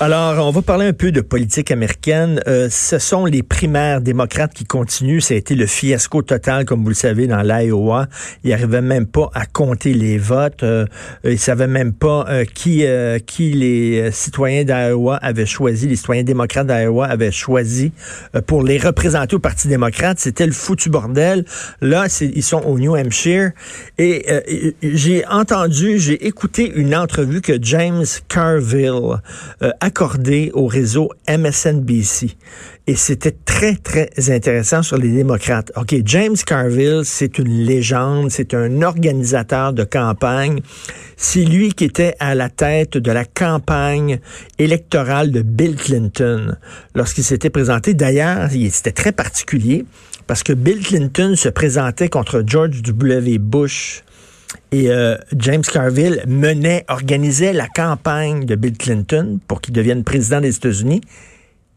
Alors, on va parler un peu de politique américaine. Euh, ce sont les primaires démocrates qui continuent. Ça a été le fiasco total, comme vous le savez, dans l'Iowa. Ils n'arrivaient même pas à compter les votes. Euh, ils savaient même pas euh, qui euh, qui les citoyens d'Iowa avaient choisi, les citoyens démocrates d'Iowa avaient choisi pour les représenter au Parti démocrate. C'était le foutu bordel. Là, ils sont au New Hampshire. Et j'ai entendu, j'ai écouté une entrevue que James Carville accordé au réseau MSNBC. Et c'était très, très intéressant sur les démocrates. OK, James Carville, c'est une légende, c'est un organisateur de campagne. C'est lui qui était à la tête de la campagne électorale de Bill Clinton lorsqu'il s'était présenté. D'ailleurs, c'était très particulier parce que Bill Clinton se présentait contre George W. Bush et euh, James Carville menait, organisait la campagne de Bill Clinton pour qu'il devienne président des États-Unis.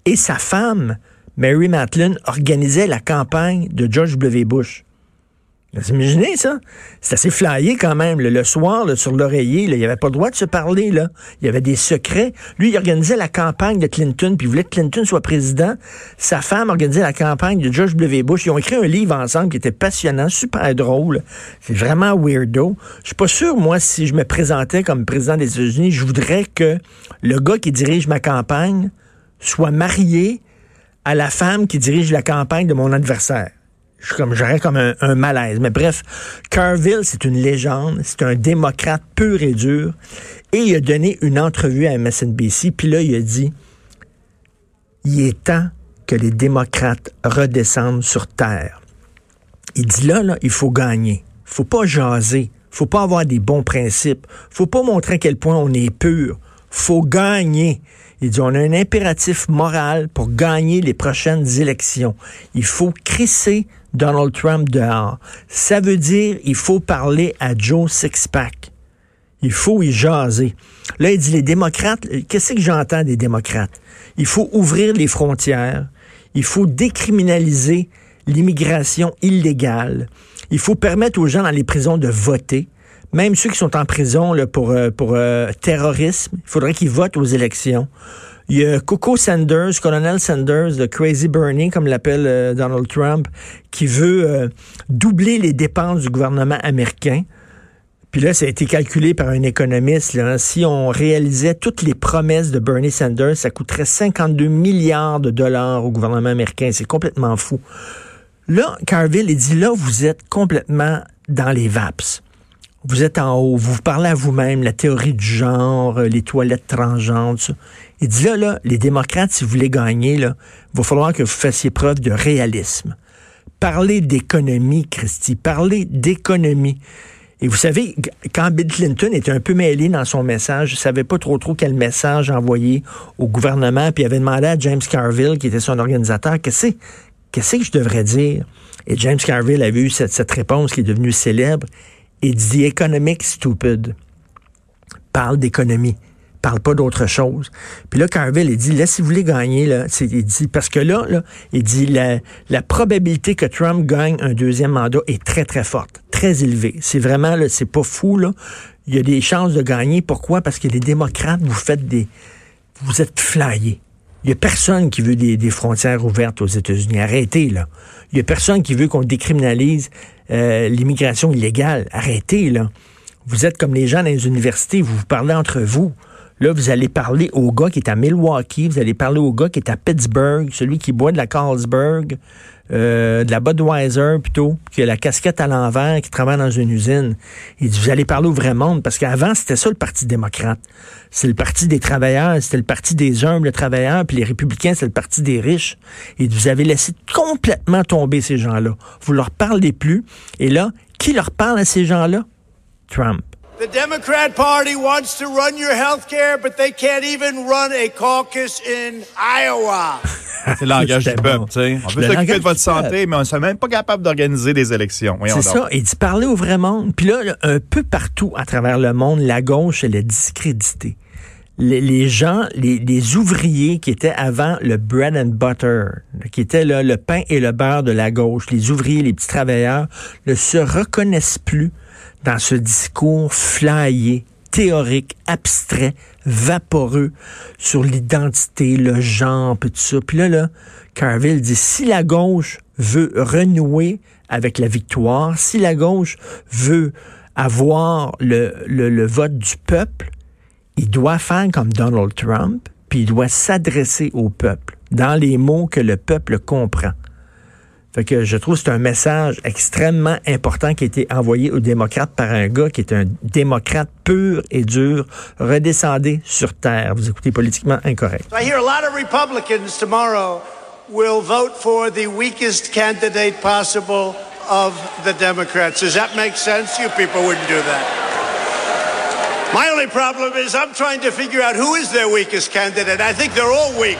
Et sa femme, Mary Matlin, organisait la campagne de George W. Bush. Vous imaginez ça? C'est assez flyé quand même. Le soir, sur l'oreiller, il n'y avait pas le droit de se parler. Là. Il y avait des secrets. Lui, il organisait la campagne de Clinton, puis il voulait que Clinton soit président. Sa femme organisait la campagne de George W. Bush. Ils ont écrit un livre ensemble qui était passionnant, super drôle. C'est vraiment weirdo. Je suis pas sûr, moi, si je me présentais comme président des États-Unis, je voudrais que le gars qui dirige ma campagne soit marié à la femme qui dirige la campagne de mon adversaire je comme j'aurais comme un, malaise. Mais bref, Carville, c'est une légende, c'est un démocrate pur et dur. Et il a donné une entrevue à MSNBC, puis là, il a dit Il est temps que les démocrates redescendent sur terre. Il dit là, là, il faut gagner. Faut pas jaser. Faut pas avoir des bons principes. Faut pas montrer à quel point on est pur. Faut gagner. Il dit, on a un impératif moral pour gagner les prochaines élections. Il faut crisser Donald Trump dehors. Ça veut dire il faut parler à Joe Sixpack. Il faut y jaser. Là, il dit les démocrates, qu'est-ce que j'entends des démocrates? Il faut ouvrir les frontières. Il faut décriminaliser l'immigration illégale. Il faut permettre aux gens dans les prisons de voter. Même ceux qui sont en prison là, pour, euh, pour euh, terrorisme, il faudrait qu'ils votent aux élections. Il y a Coco Sanders, Colonel Sanders, le Crazy Bernie, comme l'appelle euh, Donald Trump, qui veut euh, doubler les dépenses du gouvernement américain. Puis là, ça a été calculé par un économiste. Là. Si on réalisait toutes les promesses de Bernie Sanders, ça coûterait 52 milliards de dollars au gouvernement américain. C'est complètement fou. Là, Carville, il dit, là, vous êtes complètement dans les VAPS. Vous êtes en haut, vous parlez à vous-même, la théorie du genre, euh, les toilettes transgenres. Il dit là, là, les démocrates, si vous voulez gagner, là, il va falloir que vous fassiez preuve de réalisme. Parlez d'économie, Christy, parlez d'économie. Et vous savez, quand Bill Clinton était un peu mêlé dans son message, ne savait pas trop trop quel message envoyer au gouvernement, puis il avait demandé à James Carville, qui était son organisateur, qu'est-ce qu'est-ce que je devrais dire? Et James Carville avait eu cette réponse qui est devenue célèbre. Il dit Economic Stupid. Parle d'économie parle pas d'autre chose. Puis là, Carville, il dit, là, si vous voulez gagner, là, il dit, parce que là, là il dit, la, probabilité que Trump gagne un deuxième mandat est très, très forte, très élevée. C'est vraiment, là, c'est pas fou, là. Il y a des chances de gagner. Pourquoi? Parce que les démocrates, vous faites des, vous êtes flyés. Il y a personne qui veut des, des frontières ouvertes aux États-Unis. Arrêtez, là. Il y a personne qui veut qu'on décriminalise euh, l'immigration illégale. Arrêtez, là. Vous êtes comme les gens dans les universités, vous vous parlez entre vous. Là, vous allez parler au gars qui est à Milwaukee, vous allez parler au gars qui est à Pittsburgh, celui qui boit de la Carlsberg, euh, de la Budweiser plutôt, qui a la casquette à l'envers, qui travaille dans une usine. Et vous allez parler au vrai monde, parce qu'avant, c'était ça le Parti démocrate. C'est le Parti des travailleurs, c'était le Parti des humbles travailleurs, puis les républicains, c'est le Parti des riches. Et vous avez laissé complètement tomber ces gens-là. Vous leur parlez plus. Et là, qui leur parle à ces gens-là? Trump. The Democrat Party wants to run your health care, but they can't even run a caucus in Iowa. C'est le langage du peuple, tu sais. On veut s'occuper de votre santé, mais on ne même pas capable d'organiser des élections. C'est ça. Et d'y parler au vrai monde. Puis là, un peu partout à travers le monde, la gauche, elle est discréditée. Les, gens, les, ouvriers qui étaient avant le bread and butter, qui étaient là, le pain et le beurre de la gauche, les ouvriers, les petits travailleurs, ne se reconnaissent plus dans ce discours flyé, théorique, abstrait, vaporeux sur l'identité, le genre, tout ça. Puis là, là, Carville dit, si la gauche veut renouer avec la victoire, si la gauche veut avoir le vote du peuple, il doit faire comme Donald Trump, puis il doit s'adresser au peuple dans les mots que le peuple comprend. Fait que je trouve que c'est un message extrêmement important qui a été envoyé aux démocrates par un gars qui est un démocrate pur et dur. Redescendez sur terre. Vous écoutez politiquement incorrect. I hear a lot of Republicans tomorrow will vote for the weakest candidate possible of the Democrats. Does that make sense? You people wouldn't do that. My only problem is I'm trying to figure out who is their weakest candidate. I think they're all weak.